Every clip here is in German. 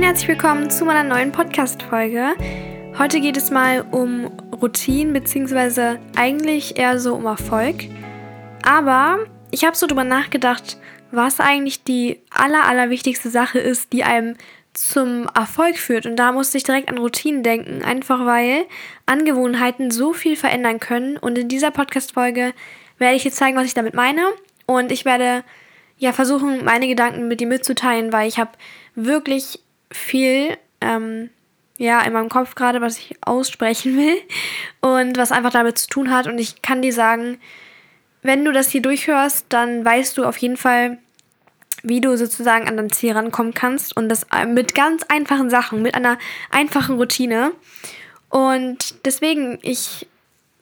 und herzlich willkommen zu meiner neuen Podcast-Folge. Heute geht es mal um Routinen, beziehungsweise eigentlich eher so um Erfolg. Aber ich habe so drüber nachgedacht, was eigentlich die aller, aller wichtigste Sache ist, die einem zum Erfolg führt. Und da musste ich direkt an Routinen denken, einfach weil Angewohnheiten so viel verändern können. Und in dieser Podcast-Folge werde ich jetzt zeigen, was ich damit meine. Und ich werde ja versuchen, meine Gedanken mit dir mitzuteilen, weil ich habe wirklich viel ähm, ja in meinem Kopf gerade, was ich aussprechen will und was einfach damit zu tun hat. Und ich kann dir sagen, wenn du das hier durchhörst, dann weißt du auf jeden Fall, wie du sozusagen an dein Ziel rankommen kannst und das äh, mit ganz einfachen Sachen, mit einer einfachen Routine. Und deswegen, ich,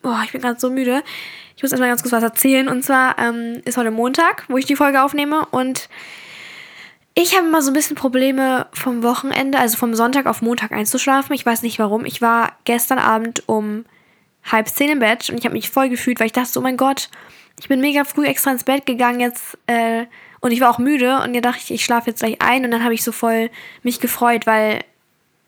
boah, ich bin gerade so müde. Ich muss erstmal ganz kurz was erzählen. Und zwar ähm, ist heute Montag, wo ich die Folge aufnehme. Und ich habe immer so ein bisschen Probleme vom Wochenende, also vom Sonntag auf Montag einzuschlafen. Ich weiß nicht warum. Ich war gestern Abend um halb zehn im Bett und ich habe mich voll gefühlt, weil ich dachte, oh mein Gott, ich bin mega früh extra ins Bett gegangen jetzt äh, und ich war auch müde und dann dachte ich, ich schlafe jetzt gleich ein und dann habe ich so voll mich gefreut, weil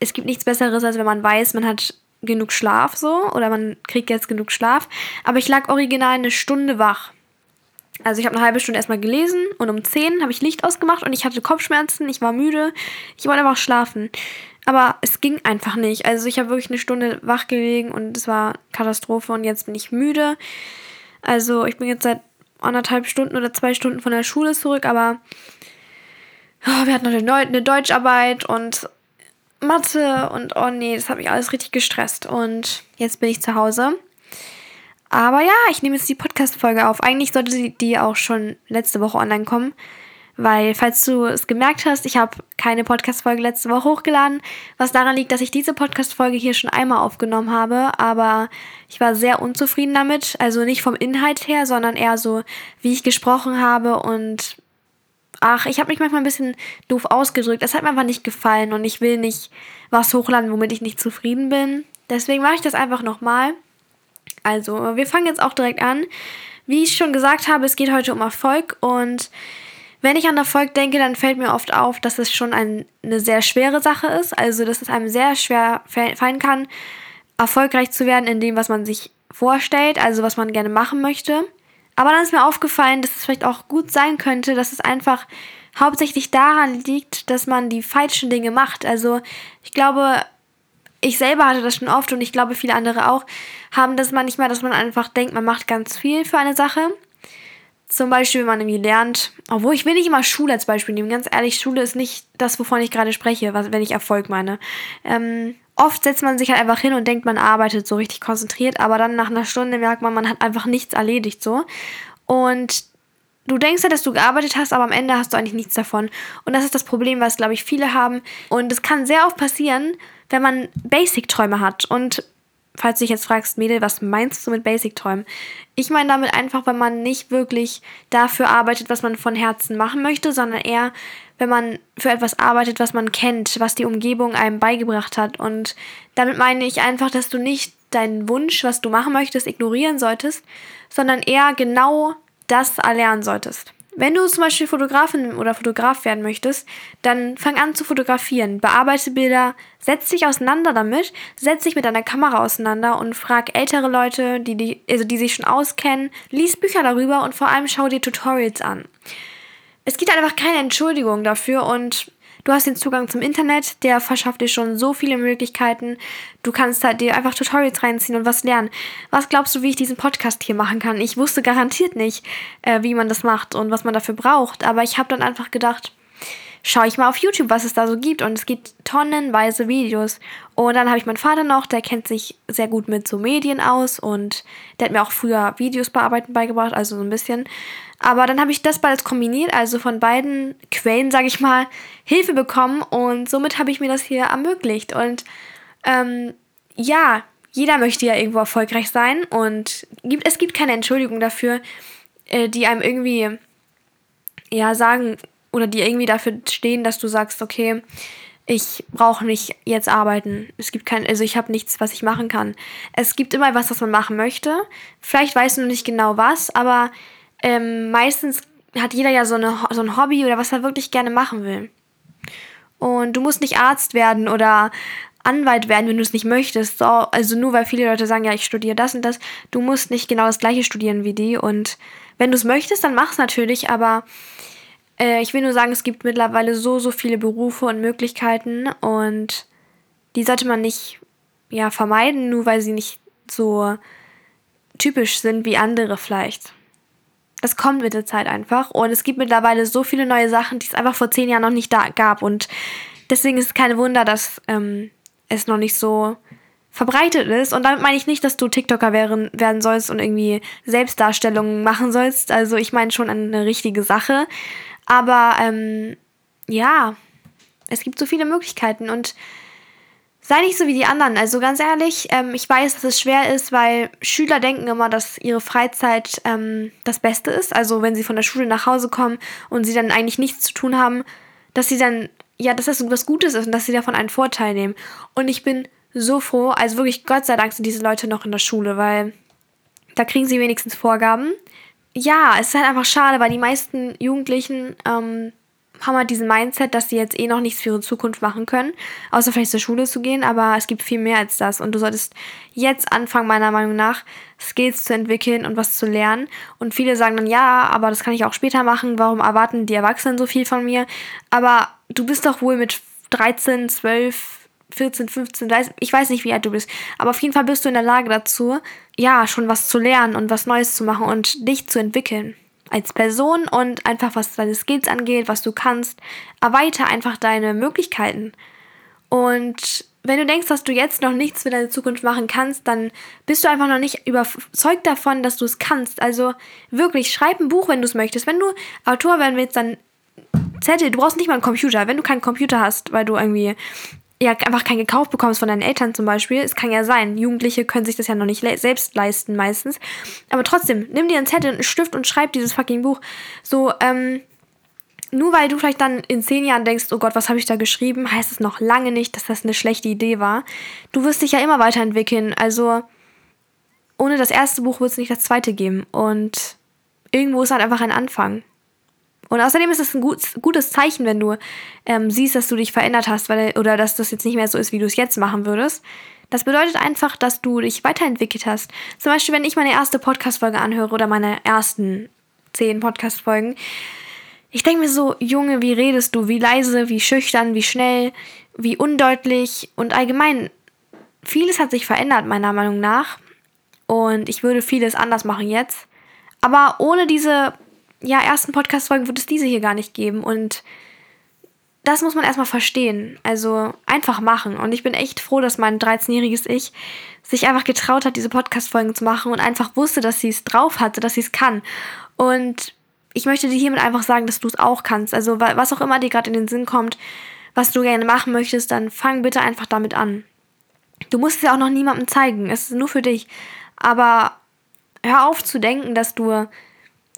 es gibt nichts Besseres, als wenn man weiß, man hat genug Schlaf so oder man kriegt jetzt genug Schlaf. Aber ich lag original eine Stunde wach. Also ich habe eine halbe Stunde erstmal gelesen und um 10 habe ich Licht ausgemacht und ich hatte Kopfschmerzen, ich war müde, ich wollte einfach schlafen. Aber es ging einfach nicht. Also ich habe wirklich eine Stunde wach gelegen und es war Katastrophe und jetzt bin ich müde. Also ich bin jetzt seit anderthalb Stunden oder zwei Stunden von der Schule zurück, aber oh, wir hatten noch eine, Deutscharbeit und Mathe und oh nee, das hat mich alles richtig gestresst. Und jetzt bin ich zu Hause. Aber ja, ich nehme jetzt die Podcast-Folge auf. Eigentlich sollte die auch schon letzte Woche online kommen. Weil, falls du es gemerkt hast, ich habe keine Podcast-Folge letzte Woche hochgeladen, was daran liegt, dass ich diese Podcast-Folge hier schon einmal aufgenommen habe, aber ich war sehr unzufrieden damit. Also nicht vom Inhalt her, sondern eher so, wie ich gesprochen habe und ach, ich habe mich manchmal ein bisschen doof ausgedrückt. Das hat mir einfach nicht gefallen und ich will nicht was hochladen, womit ich nicht zufrieden bin. Deswegen mache ich das einfach nochmal. Also, wir fangen jetzt auch direkt an. Wie ich schon gesagt habe, es geht heute um Erfolg und wenn ich an Erfolg denke, dann fällt mir oft auf, dass es schon ein, eine sehr schwere Sache ist. Also, dass es einem sehr schwer fallen kann, erfolgreich zu werden in dem, was man sich vorstellt, also was man gerne machen möchte. Aber dann ist mir aufgefallen, dass es vielleicht auch gut sein könnte, dass es einfach hauptsächlich daran liegt, dass man die falschen Dinge macht. Also, ich glaube, ich selber hatte das schon oft und ich glaube, viele andere auch, haben das manchmal, dass man einfach denkt, man macht ganz viel für eine Sache zum Beispiel, wenn man irgendwie lernt, obwohl ich will nicht immer Schule als Beispiel nehmen. Ganz ehrlich, Schule ist nicht das, wovon ich gerade spreche, was, wenn ich Erfolg meine. Ähm, oft setzt man sich halt einfach hin und denkt, man arbeitet so richtig konzentriert, aber dann nach einer Stunde merkt man, man hat einfach nichts erledigt so. Und du denkst ja, dass du gearbeitet hast, aber am Ende hast du eigentlich nichts davon. Und das ist das Problem, was, glaube ich, viele haben. Und es kann sehr oft passieren, wenn man Basic-Träume hat. Und falls du dich jetzt fragst, Mädel, was meinst du mit Basic-Träumen? Ich meine damit einfach, wenn man nicht wirklich dafür arbeitet, was man von Herzen machen möchte, sondern eher, wenn man für etwas arbeitet, was man kennt, was die Umgebung einem beigebracht hat. Und damit meine ich einfach, dass du nicht deinen Wunsch, was du machen möchtest, ignorieren solltest, sondern eher genau das erlernen solltest. Wenn du zum Beispiel Fotografin oder Fotograf werden möchtest, dann fang an zu fotografieren, bearbeite Bilder, setz dich auseinander damit, setz dich mit deiner Kamera auseinander und frag ältere Leute, die, die, also die sich schon auskennen, lies Bücher darüber und vor allem schau dir Tutorials an. Es gibt einfach keine Entschuldigung dafür und Du hast den Zugang zum Internet, der verschafft dir schon so viele Möglichkeiten. Du kannst halt dir einfach Tutorials reinziehen und was lernen. Was glaubst du, wie ich diesen Podcast hier machen kann? Ich wusste garantiert nicht, äh, wie man das macht und was man dafür braucht. Aber ich habe dann einfach gedacht, schaue ich mal auf YouTube, was es da so gibt. Und es gibt tonnenweise Videos. Und dann habe ich meinen Vater noch, der kennt sich sehr gut mit so Medien aus und der hat mir auch früher Videos bearbeiten beigebracht, also so ein bisschen. Aber dann habe ich das beides kombiniert, also von beiden Quellen, sage ich mal, Hilfe bekommen und somit habe ich mir das hier ermöglicht. Und ähm, ja, jeder möchte ja irgendwo erfolgreich sein und gibt, es gibt keine Entschuldigung dafür, äh, die einem irgendwie ja sagen oder die irgendwie dafür stehen, dass du sagst, okay, ich brauche nicht jetzt arbeiten. Es gibt kein, also ich habe nichts, was ich machen kann. Es gibt immer was, was man machen möchte. Vielleicht weißt du nicht genau was, aber ähm, meistens hat jeder ja so, eine, so ein Hobby oder was er wirklich gerne machen will. Und du musst nicht Arzt werden oder Anwalt werden, wenn du es nicht möchtest. So, also nur weil viele Leute sagen, ja, ich studiere das und das. Du musst nicht genau das gleiche studieren wie die. Und wenn du es möchtest, dann mach es natürlich. Aber äh, ich will nur sagen, es gibt mittlerweile so, so viele Berufe und Möglichkeiten. Und die sollte man nicht ja, vermeiden, nur weil sie nicht so typisch sind wie andere vielleicht. Das kommt mit der Zeit einfach. Und es gibt mittlerweile so viele neue Sachen, die es einfach vor zehn Jahren noch nicht da gab. Und deswegen ist es kein Wunder, dass ähm, es noch nicht so verbreitet ist. Und damit meine ich nicht, dass du TikToker werden, werden sollst und irgendwie Selbstdarstellungen machen sollst. Also ich meine schon eine richtige Sache. Aber ähm, ja, es gibt so viele Möglichkeiten und sei nicht so wie die anderen. Also ganz ehrlich, ähm, ich weiß, dass es schwer ist, weil Schüler denken immer, dass ihre Freizeit ähm, das Beste ist. Also wenn sie von der Schule nach Hause kommen und sie dann eigentlich nichts zu tun haben, dass sie dann, ja, dass das was Gutes ist und dass sie davon einen Vorteil nehmen. Und ich bin so froh, also wirklich Gott sei Dank sind diese Leute noch in der Schule, weil da kriegen sie wenigstens Vorgaben. Ja, es ist halt einfach schade, weil die meisten Jugendlichen ähm, haben halt diesen Mindset, dass sie jetzt eh noch nichts für ihre Zukunft machen können, außer vielleicht zur Schule zu gehen, aber es gibt viel mehr als das. Und du solltest jetzt anfangen, meiner Meinung nach, Skills zu entwickeln und was zu lernen. Und viele sagen dann, ja, aber das kann ich auch später machen, warum erwarten die Erwachsenen so viel von mir, aber du bist doch wohl mit 13, 12, 14, 15, 30, ich weiß nicht, wie alt du bist, aber auf jeden Fall bist du in der Lage dazu, ja, schon was zu lernen und was Neues zu machen und dich zu entwickeln als Person und einfach was deine Skills angeht, was du kannst, erweiter einfach deine Möglichkeiten. Und wenn du denkst, dass du jetzt noch nichts für deine Zukunft machen kannst, dann bist du einfach noch nicht überzeugt davon, dass du es kannst. Also wirklich, schreib ein Buch, wenn du es möchtest. Wenn du Autor werden willst, dann Zettel, du brauchst nicht mal einen Computer. Wenn du keinen Computer hast, weil du irgendwie ja einfach keinen gekauft bekommst von deinen Eltern zum Beispiel. Es kann ja sein, Jugendliche können sich das ja noch nicht le selbst leisten meistens. Aber trotzdem, nimm dir einen Zettel, einen Stift und schreib dieses fucking Buch. So, ähm, nur weil du vielleicht dann in zehn Jahren denkst, oh Gott, was habe ich da geschrieben, heißt es noch lange nicht, dass das eine schlechte Idee war. Du wirst dich ja immer weiterentwickeln. Also ohne das erste Buch wird es nicht das zweite geben. Und irgendwo ist halt einfach ein Anfang. Und außerdem ist es ein gut, gutes Zeichen, wenn du ähm, siehst, dass du dich verändert hast, weil, oder dass das jetzt nicht mehr so ist, wie du es jetzt machen würdest. Das bedeutet einfach, dass du dich weiterentwickelt hast. Zum Beispiel, wenn ich meine erste Podcast-Folge anhöre oder meine ersten zehn Podcast-Folgen, ich denke mir so, Junge, wie redest du? Wie leise, wie schüchtern, wie schnell, wie undeutlich und allgemein. Vieles hat sich verändert, meiner Meinung nach. Und ich würde vieles anders machen jetzt. Aber ohne diese ja, ersten Podcast-Folgen wird es diese hier gar nicht geben. Und das muss man erstmal verstehen. Also einfach machen. Und ich bin echt froh, dass mein 13-jähriges Ich sich einfach getraut hat, diese Podcast-Folgen zu machen und einfach wusste, dass sie es drauf hatte, dass sie es kann. Und ich möchte dir hiermit einfach sagen, dass du es auch kannst. Also was auch immer dir gerade in den Sinn kommt, was du gerne machen möchtest, dann fang bitte einfach damit an. Du musst es ja auch noch niemandem zeigen. Es ist nur für dich. Aber hör auf zu denken, dass du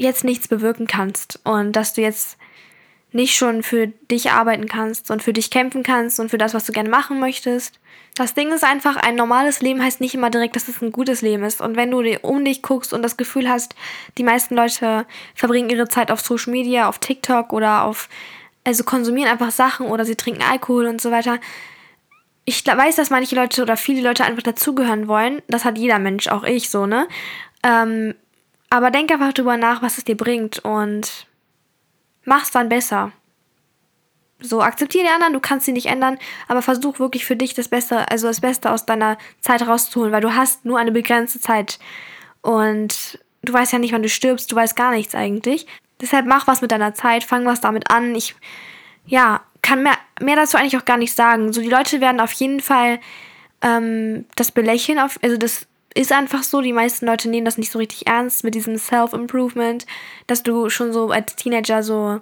jetzt nichts bewirken kannst und dass du jetzt nicht schon für dich arbeiten kannst und für dich kämpfen kannst und für das, was du gerne machen möchtest. Das Ding ist einfach, ein normales Leben heißt nicht immer direkt, dass es ein gutes Leben ist. Und wenn du um dich guckst und das Gefühl hast, die meisten Leute verbringen ihre Zeit auf Social Media, auf TikTok oder auf, also konsumieren einfach Sachen oder sie trinken Alkohol und so weiter. Ich weiß, dass manche Leute oder viele Leute einfach dazugehören wollen. Das hat jeder Mensch, auch ich so, ne? Ähm, aber denk einfach drüber nach, was es dir bringt und mach's dann besser. So, akzeptiere die anderen, du kannst sie nicht ändern, aber versuch wirklich für dich das Beste, also das Beste aus deiner Zeit rauszuholen, weil du hast nur eine begrenzte Zeit. Und du weißt ja nicht, wann du stirbst, du weißt gar nichts eigentlich. Deshalb mach was mit deiner Zeit, fang was damit an. Ich, ja, kann mehr, mehr dazu eigentlich auch gar nicht sagen. So, die Leute werden auf jeden Fall ähm, das belächeln, auf, also das ist einfach so, die meisten Leute nehmen das nicht so richtig ernst mit diesem Self-Improvement, dass du schon so als Teenager so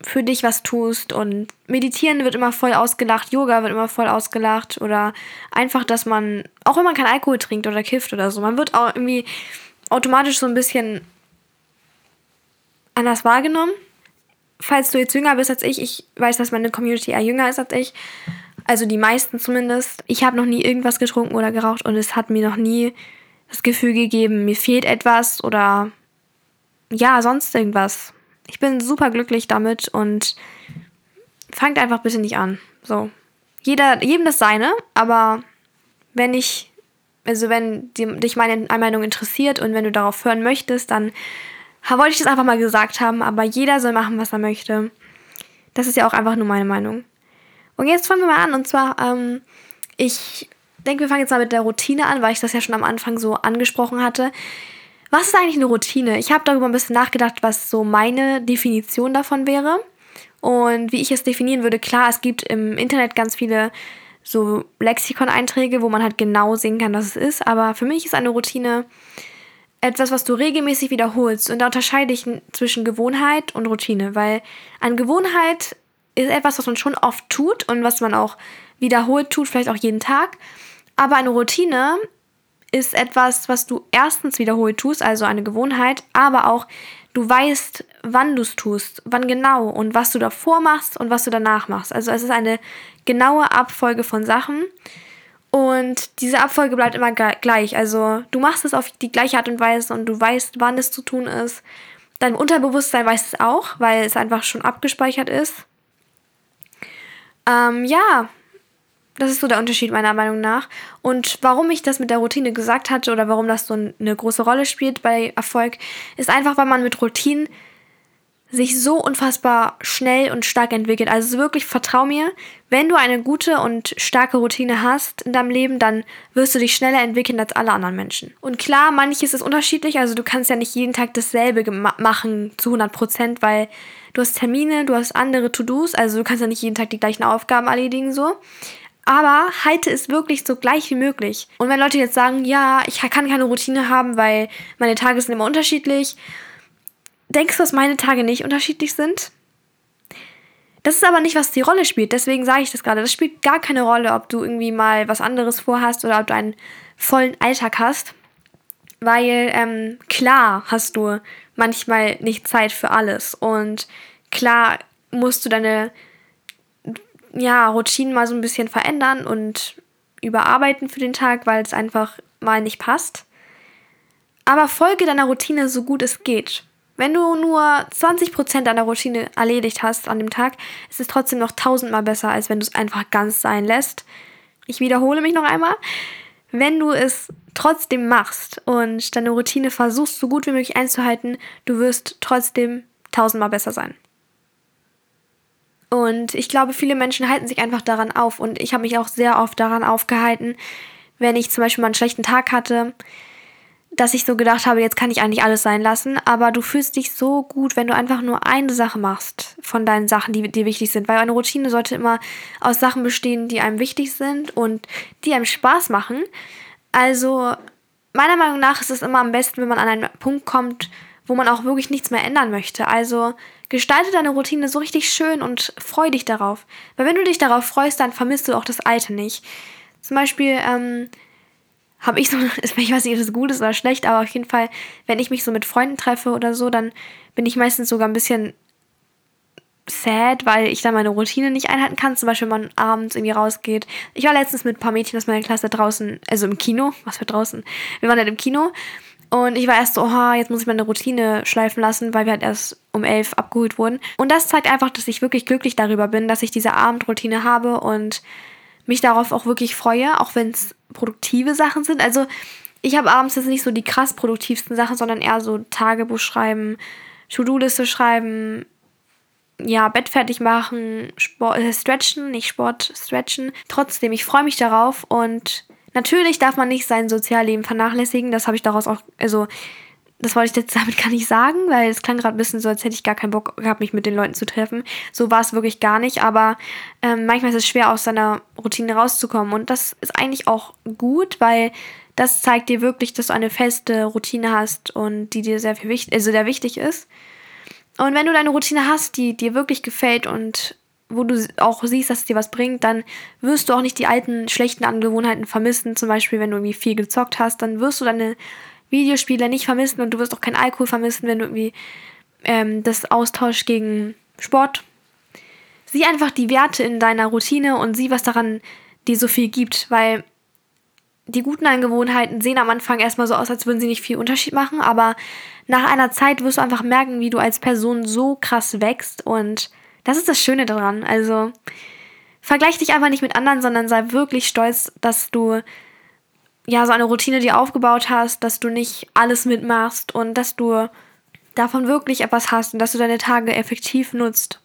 für dich was tust und meditieren wird immer voll ausgelacht, Yoga wird immer voll ausgelacht oder einfach, dass man, auch wenn man keinen Alkohol trinkt oder kifft oder so, man wird auch irgendwie automatisch so ein bisschen anders wahrgenommen. Falls du jetzt jünger bist als ich, ich weiß, dass meine Community eher jünger ist als ich, also die meisten zumindest. Ich habe noch nie irgendwas getrunken oder geraucht und es hat mir noch nie das Gefühl gegeben, mir fehlt etwas oder ja, sonst irgendwas. Ich bin super glücklich damit und fangt einfach bitte nicht an. So. Jeder, jedem das seine, aber wenn ich, also wenn dich meine Meinung interessiert und wenn du darauf hören möchtest, dann wollte ich das einfach mal gesagt haben, aber jeder soll machen, was er möchte. Das ist ja auch einfach nur meine Meinung. Und jetzt fangen wir mal an. Und zwar, ähm, ich denke, wir fangen jetzt mal mit der Routine an, weil ich das ja schon am Anfang so angesprochen hatte. Was ist eigentlich eine Routine? Ich habe darüber ein bisschen nachgedacht, was so meine Definition davon wäre und wie ich es definieren würde. Klar, es gibt im Internet ganz viele so Lexikon-Einträge, wo man halt genau sehen kann, was es ist. Aber für mich ist eine Routine etwas, was du regelmäßig wiederholst. Und da unterscheide ich zwischen Gewohnheit und Routine, weil eine Gewohnheit ist etwas, was man schon oft tut und was man auch wiederholt tut, vielleicht auch jeden Tag. Aber eine Routine ist etwas, was du erstens wiederholt tust, also eine Gewohnheit, aber auch du weißt, wann du es tust, wann genau und was du davor machst und was du danach machst. Also es ist eine genaue Abfolge von Sachen und diese Abfolge bleibt immer gleich. Also du machst es auf die gleiche Art und Weise und du weißt, wann es zu tun ist. Dein Unterbewusstsein weiß es auch, weil es einfach schon abgespeichert ist. Ähm, ja, das ist so der Unterschied meiner Meinung nach. Und warum ich das mit der Routine gesagt hatte oder warum das so eine große Rolle spielt bei Erfolg, ist einfach, weil man mit Routinen sich so unfassbar schnell und stark entwickelt. Also wirklich vertrau mir, wenn du eine gute und starke Routine hast in deinem Leben, dann wirst du dich schneller entwickeln als alle anderen Menschen. Und klar, manches ist unterschiedlich, also du kannst ja nicht jeden Tag dasselbe machen zu 100 Prozent, weil du hast Termine, du hast andere To-Dos, also du kannst ja nicht jeden Tag die gleichen Aufgaben erledigen so. Aber halte es wirklich so gleich wie möglich. Und wenn Leute jetzt sagen, ja, ich kann keine Routine haben, weil meine Tage sind immer unterschiedlich, denkst du, dass meine Tage nicht unterschiedlich sind? Das ist aber nicht, was die Rolle spielt. Deswegen sage ich das gerade. Das spielt gar keine Rolle, ob du irgendwie mal was anderes vorhast oder ob du einen vollen Alltag hast. Weil ähm, klar hast du manchmal nicht Zeit für alles. Und klar musst du deine ja, Routinen mal so ein bisschen verändern und überarbeiten für den Tag, weil es einfach mal nicht passt. Aber folge deiner Routine so gut es geht. Wenn du nur 20% deiner Routine erledigt hast an dem Tag, ist es trotzdem noch tausendmal besser, als wenn du es einfach ganz sein lässt. Ich wiederhole mich noch einmal. Wenn du es trotzdem machst und deine Routine versuchst, so gut wie möglich einzuhalten, du wirst trotzdem tausendmal besser sein. Und ich glaube, viele Menschen halten sich einfach daran auf. Und ich habe mich auch sehr oft daran aufgehalten, wenn ich zum Beispiel mal einen schlechten Tag hatte, dass ich so gedacht habe, jetzt kann ich eigentlich alles sein lassen. Aber du fühlst dich so gut, wenn du einfach nur eine Sache machst von deinen Sachen, die dir wichtig sind. Weil eine Routine sollte immer aus Sachen bestehen, die einem wichtig sind und die einem Spaß machen. Also meiner Meinung nach ist es immer am besten, wenn man an einen Punkt kommt, wo man auch wirklich nichts mehr ändern möchte. Also gestalte deine Routine so richtig schön und freu dich darauf. Weil wenn du dich darauf freust, dann vermisst du auch das Alte nicht. Zum Beispiel ähm, habe ich so, ich weiß nicht, ob das gut ist oder schlecht, aber auf jeden Fall, wenn ich mich so mit Freunden treffe oder so, dann bin ich meistens sogar ein bisschen sad, weil ich dann meine Routine nicht einhalten kann. Zum Beispiel, wenn man abends irgendwie rausgeht. Ich war letztens mit ein paar Mädchen aus meiner Klasse draußen, also im Kino. Was für draußen? Wir waren halt im Kino und ich war erst so, oha, jetzt muss ich meine Routine schleifen lassen, weil wir halt erst um elf abgeholt wurden. Und das zeigt einfach, dass ich wirklich glücklich darüber bin, dass ich diese Abendroutine habe und mich darauf auch wirklich freue, auch wenn es produktive Sachen sind. Also ich habe abends jetzt nicht so die krass produktivsten Sachen, sondern eher so Tagebuch schreiben, To-Do-Liste schreiben, ja, Bett fertig machen, Sport, äh, stretchen, nicht Sport, stretchen. Trotzdem, ich freue mich darauf und Natürlich darf man nicht sein Sozialleben vernachlässigen. Das habe ich daraus auch, also das wollte ich jetzt damit gar nicht sagen, weil es klang gerade ein bisschen so, als hätte ich gar keinen Bock gehabt, mich mit den Leuten zu treffen. So war es wirklich gar nicht, aber ähm, manchmal ist es schwer, aus seiner Routine rauszukommen. Und das ist eigentlich auch gut, weil das zeigt dir wirklich, dass du eine feste Routine hast und die dir sehr viel wichtig, also sehr wichtig ist. Und wenn du deine Routine hast, die dir wirklich gefällt und wo du auch siehst, dass es dir was bringt, dann wirst du auch nicht die alten schlechten Angewohnheiten vermissen. Zum Beispiel, wenn du irgendwie viel gezockt hast, dann wirst du deine Videospiele nicht vermissen und du wirst auch keinen Alkohol vermissen, wenn du irgendwie ähm, das austauschst gegen Sport. Sieh einfach die Werte in deiner Routine und sieh, was daran dir so viel gibt, weil die guten Angewohnheiten sehen am Anfang erstmal so aus, als würden sie nicht viel Unterschied machen, aber nach einer Zeit wirst du einfach merken, wie du als Person so krass wächst und das ist das Schöne daran. Also vergleich dich einfach nicht mit anderen, sondern sei wirklich stolz, dass du ja so eine Routine dir aufgebaut hast, dass du nicht alles mitmachst und dass du davon wirklich etwas hast und dass du deine Tage effektiv nutzt.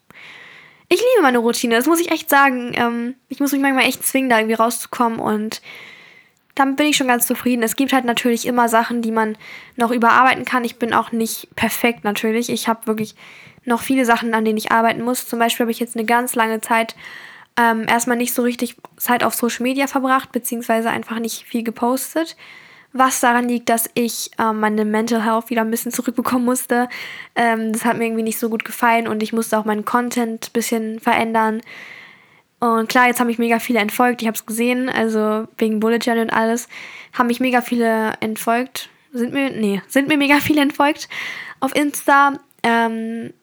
Ich liebe meine Routine, das muss ich echt sagen. Ähm, ich muss mich manchmal echt zwingen, da irgendwie rauszukommen und damit bin ich schon ganz zufrieden. Es gibt halt natürlich immer Sachen, die man noch überarbeiten kann. Ich bin auch nicht perfekt natürlich. Ich habe wirklich noch viele Sachen, an denen ich arbeiten muss. Zum Beispiel habe ich jetzt eine ganz lange Zeit ähm, erstmal nicht so richtig Zeit auf Social Media verbracht, beziehungsweise einfach nicht viel gepostet. Was daran liegt, dass ich ähm, meine Mental Health wieder ein bisschen zurückbekommen musste. Ähm, das hat mir irgendwie nicht so gut gefallen und ich musste auch meinen Content ein bisschen verändern. Und klar, jetzt haben mich mega viele entfolgt. Ich habe es gesehen, also wegen Bullet Journal und alles, haben mich mega viele entfolgt. Sind mir, nee, sind mir mega viele entfolgt auf Insta. Ähm,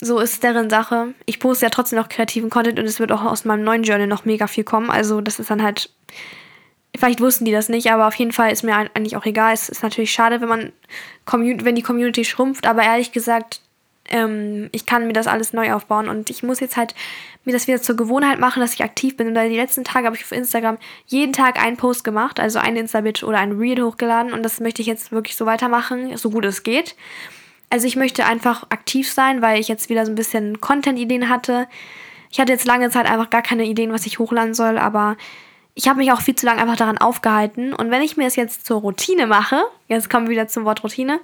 so ist deren Sache. Ich poste ja trotzdem noch kreativen Content und es wird auch aus meinem neuen Journal noch mega viel kommen. Also das ist dann halt, vielleicht wussten die das nicht, aber auf jeden Fall ist mir eigentlich auch egal. Es ist natürlich schade, wenn man, wenn die Community schrumpft, aber ehrlich gesagt, ähm, ich kann mir das alles neu aufbauen und ich muss jetzt halt mir das wieder zur Gewohnheit machen, dass ich aktiv bin. Und die letzten Tage habe ich auf Instagram jeden Tag einen Post gemacht, also ein Insta-Bit oder ein Reel hochgeladen und das möchte ich jetzt wirklich so weitermachen, so gut es geht. Also ich möchte einfach aktiv sein, weil ich jetzt wieder so ein bisschen Content-Ideen hatte. Ich hatte jetzt lange Zeit einfach gar keine Ideen, was ich hochladen soll, aber ich habe mich auch viel zu lange einfach daran aufgehalten. Und wenn ich mir es jetzt zur Routine mache, jetzt kommen wir wieder zum Wort Routine,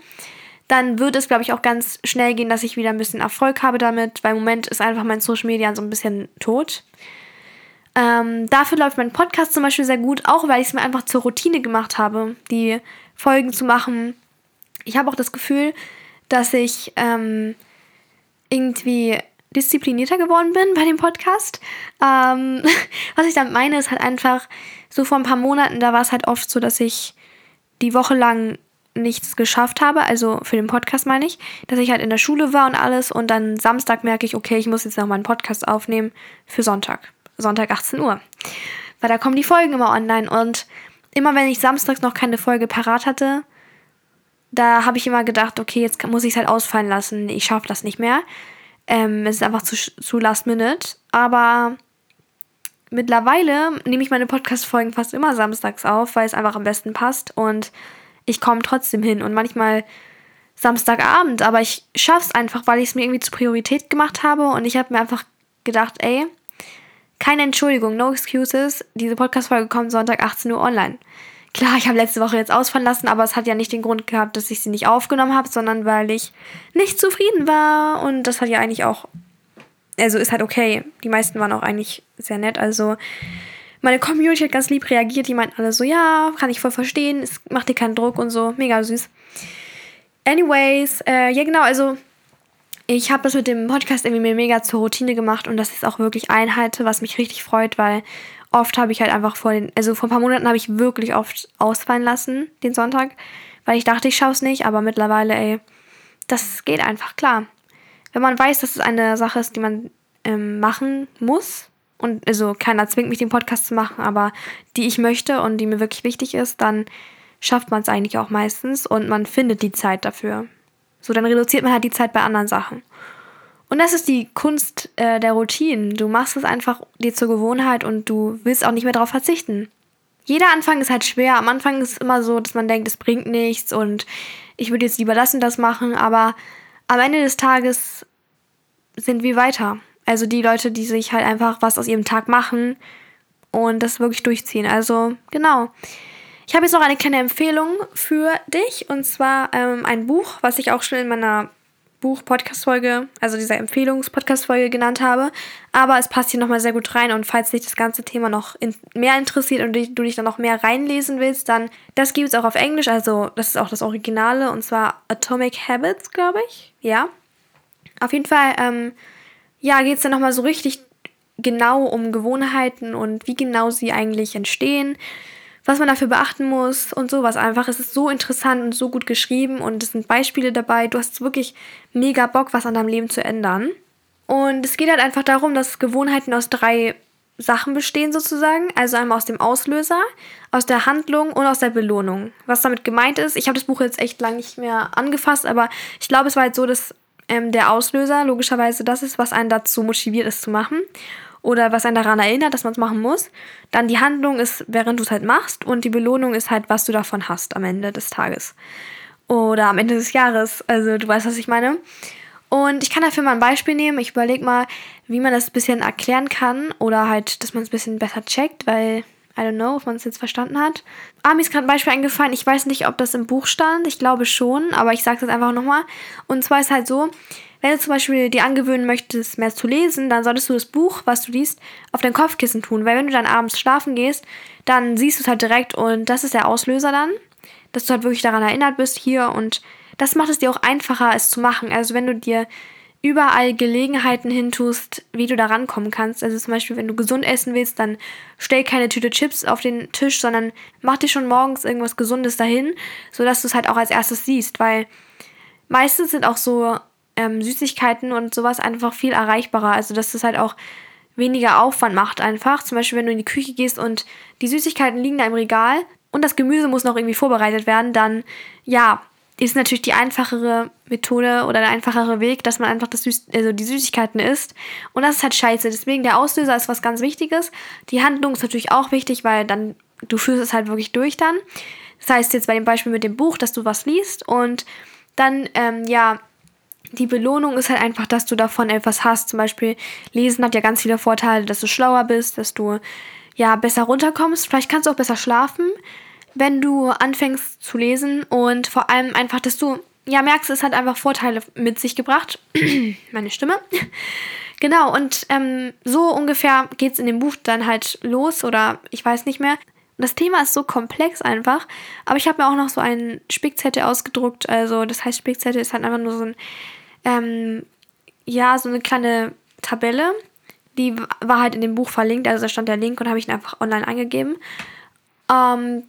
dann wird es, glaube ich, auch ganz schnell gehen, dass ich wieder ein bisschen Erfolg habe damit, weil im Moment ist einfach mein Social Media so ein bisschen tot. Ähm, dafür läuft mein Podcast zum Beispiel sehr gut, auch weil ich es mir einfach zur Routine gemacht habe, die Folgen zu machen. Ich habe auch das Gefühl, dass ich ähm, irgendwie disziplinierter geworden bin bei dem Podcast. Ähm, was ich damit meine, ist halt einfach, so vor ein paar Monaten, da war es halt oft so, dass ich die Woche lang nichts geschafft habe, also für den Podcast meine ich, dass ich halt in der Schule war und alles und dann Samstag merke ich, okay, ich muss jetzt noch mal einen Podcast aufnehmen für Sonntag. Sonntag 18 Uhr. Weil da kommen die Folgen immer online und immer wenn ich samstags noch keine Folge parat hatte, da habe ich immer gedacht, okay, jetzt muss ich es halt ausfallen lassen, ich schaffe das nicht mehr. Ähm, es ist einfach zu, zu last minute, aber mittlerweile nehme ich meine Podcast-Folgen fast immer samstags auf, weil es einfach am besten passt und ich komme trotzdem hin und manchmal Samstagabend, aber ich schaff's einfach, weil ich es mir irgendwie zur Priorität gemacht habe und ich habe mir einfach gedacht, ey, keine Entschuldigung, no excuses, diese Podcast-Folge kommt Sonntag 18 Uhr online. Klar, ich habe letzte Woche jetzt ausfallen lassen, aber es hat ja nicht den Grund gehabt, dass ich sie nicht aufgenommen habe, sondern weil ich nicht zufrieden war und das hat ja eigentlich auch, also ist halt okay. Die meisten waren auch eigentlich sehr nett, also meine Community hat ganz lieb reagiert. Die meinten alle so, ja, kann ich voll verstehen. Es macht dir keinen Druck und so. Mega süß. Anyways, äh, ja genau, also ich habe das mit dem Podcast irgendwie mir mega zur Routine gemacht und das ist auch wirklich einhalte, was mich richtig freut, weil oft habe ich halt einfach vor den, also vor ein paar Monaten habe ich wirklich oft ausfallen lassen, den Sonntag, weil ich dachte, ich schaue es nicht, aber mittlerweile, ey, das geht einfach klar. Wenn man weiß, dass es eine Sache ist, die man ähm, machen muss, und also keiner zwingt mich, den Podcast zu machen, aber die ich möchte und die mir wirklich wichtig ist, dann schafft man es eigentlich auch meistens und man findet die Zeit dafür. So, dann reduziert man halt die Zeit bei anderen Sachen. Und das ist die Kunst äh, der Routinen. Du machst es einfach dir zur Gewohnheit und du willst auch nicht mehr darauf verzichten. Jeder Anfang ist halt schwer. Am Anfang ist es immer so, dass man denkt, es bringt nichts und ich würde jetzt lieber und das machen, aber am Ende des Tages sind wir weiter. Also die Leute, die sich halt einfach was aus ihrem Tag machen und das wirklich durchziehen. Also genau. Ich habe jetzt noch eine kleine Empfehlung für dich und zwar ähm, ein Buch, was ich auch schon in meiner Buch-Podcast-Folge, also dieser Empfehlungs-Podcast-Folge genannt habe. Aber es passt hier nochmal sehr gut rein und falls dich das ganze Thema noch in mehr interessiert und du dich dann noch mehr reinlesen willst, dann das gibt es auch auf Englisch, also das ist auch das Originale und zwar Atomic Habits, glaube ich. Ja. Auf jeden Fall ähm, ja, geht es dann nochmal so richtig genau um Gewohnheiten und wie genau sie eigentlich entstehen, was man dafür beachten muss und sowas einfach. Es ist so interessant und so gut geschrieben und es sind Beispiele dabei. Du hast wirklich mega Bock, was an deinem Leben zu ändern. Und es geht halt einfach darum, dass Gewohnheiten aus drei Sachen bestehen sozusagen. Also einmal aus dem Auslöser, aus der Handlung und aus der Belohnung. Was damit gemeint ist, ich habe das Buch jetzt echt lang nicht mehr angefasst, aber ich glaube, es war halt so, dass ähm, der Auslöser logischerweise das ist, was einen dazu motiviert, es zu machen oder was einen daran erinnert, dass man es machen muss. Dann die Handlung ist, während du es halt machst und die Belohnung ist halt, was du davon hast am Ende des Tages oder am Ende des Jahres. Also du weißt, was ich meine. Und ich kann dafür mal ein Beispiel nehmen. Ich überlege mal, wie man das ein bisschen erklären kann oder halt, dass man es ein bisschen besser checkt, weil I don't know, ob man es jetzt verstanden hat. Ah, mir ist gerade ein Beispiel eingefallen. Ich weiß nicht, ob das im Buch stand. Ich glaube schon, aber ich sage es einfach nochmal. Und zwar ist halt so, wenn du zum Beispiel dir angewöhnen möchtest, mehr zu lesen, dann solltest du das Buch, was du liest, auf dein Kopfkissen tun. Weil wenn du dann abends schlafen gehst, dann siehst du es halt direkt und das ist der Auslöser dann, dass du halt wirklich daran erinnert bist hier und das macht es dir auch einfacher, es zu machen. Also wenn du dir überall Gelegenheiten hintust, wie du da rankommen kannst. Also zum Beispiel, wenn du gesund essen willst, dann stell keine Tüte Chips auf den Tisch, sondern mach dir schon morgens irgendwas Gesundes dahin, sodass du es halt auch als erstes siehst, weil meistens sind auch so ähm, Süßigkeiten und sowas einfach viel erreichbarer. Also dass es halt auch weniger Aufwand macht einfach. Zum Beispiel, wenn du in die Küche gehst und die Süßigkeiten liegen da im Regal und das Gemüse muss noch irgendwie vorbereitet werden, dann ja, ist natürlich die einfachere Methode oder der einfachere Weg, dass man einfach das Süß also die Süßigkeiten isst. Und das ist halt scheiße. Deswegen der Auslöser ist was ganz Wichtiges. Die Handlung ist natürlich auch wichtig, weil dann du führst es halt wirklich durch dann. Das heißt jetzt bei dem Beispiel mit dem Buch, dass du was liest und dann, ähm, ja, die Belohnung ist halt einfach, dass du davon etwas hast. Zum Beispiel, Lesen hat ja ganz viele Vorteile, dass du schlauer bist, dass du ja besser runterkommst. Vielleicht kannst du auch besser schlafen wenn du anfängst zu lesen und vor allem einfach, dass du ja merkst, es hat einfach Vorteile mit sich gebracht. Meine Stimme. genau, und ähm, so ungefähr geht es in dem Buch dann halt los oder ich weiß nicht mehr. Das Thema ist so komplex einfach, aber ich habe mir auch noch so einen Spickzettel ausgedruckt. Also das heißt, Spickzettel ist halt einfach nur so ein, ähm, ja, so eine kleine Tabelle. Die war halt in dem Buch verlinkt, also da stand der Link und habe ich ihn einfach online eingegeben. Ähm,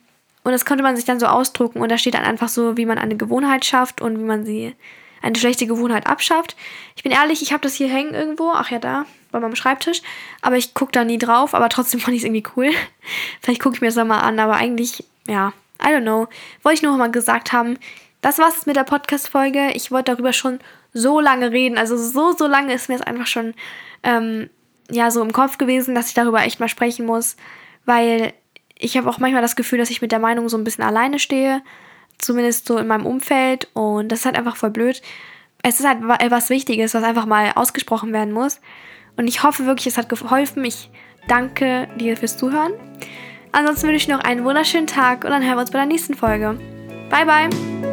und das konnte man sich dann so ausdrucken und da steht dann einfach so, wie man eine Gewohnheit schafft und wie man sie, eine schlechte Gewohnheit abschafft. Ich bin ehrlich, ich habe das hier hängen irgendwo, ach ja, da, bei meinem Schreibtisch, aber ich gucke da nie drauf, aber trotzdem fand ich es irgendwie cool. Vielleicht gucke ich mir das mal an, aber eigentlich, ja, I don't know. Wollte ich nur mal gesagt haben, das war's mit der Podcast-Folge. Ich wollte darüber schon so lange reden, also so, so lange ist mir es einfach schon, ähm, ja, so im Kopf gewesen, dass ich darüber echt mal sprechen muss, weil ich habe auch manchmal das Gefühl, dass ich mit der Meinung so ein bisschen alleine stehe, zumindest so in meinem Umfeld und das ist halt einfach voll blöd. Es ist halt etwas Wichtiges, was einfach mal ausgesprochen werden muss und ich hoffe wirklich, es hat geholfen. Ich danke dir fürs Zuhören. Ansonsten wünsche ich noch einen wunderschönen Tag und dann hören wir uns bei der nächsten Folge. Bye, bye!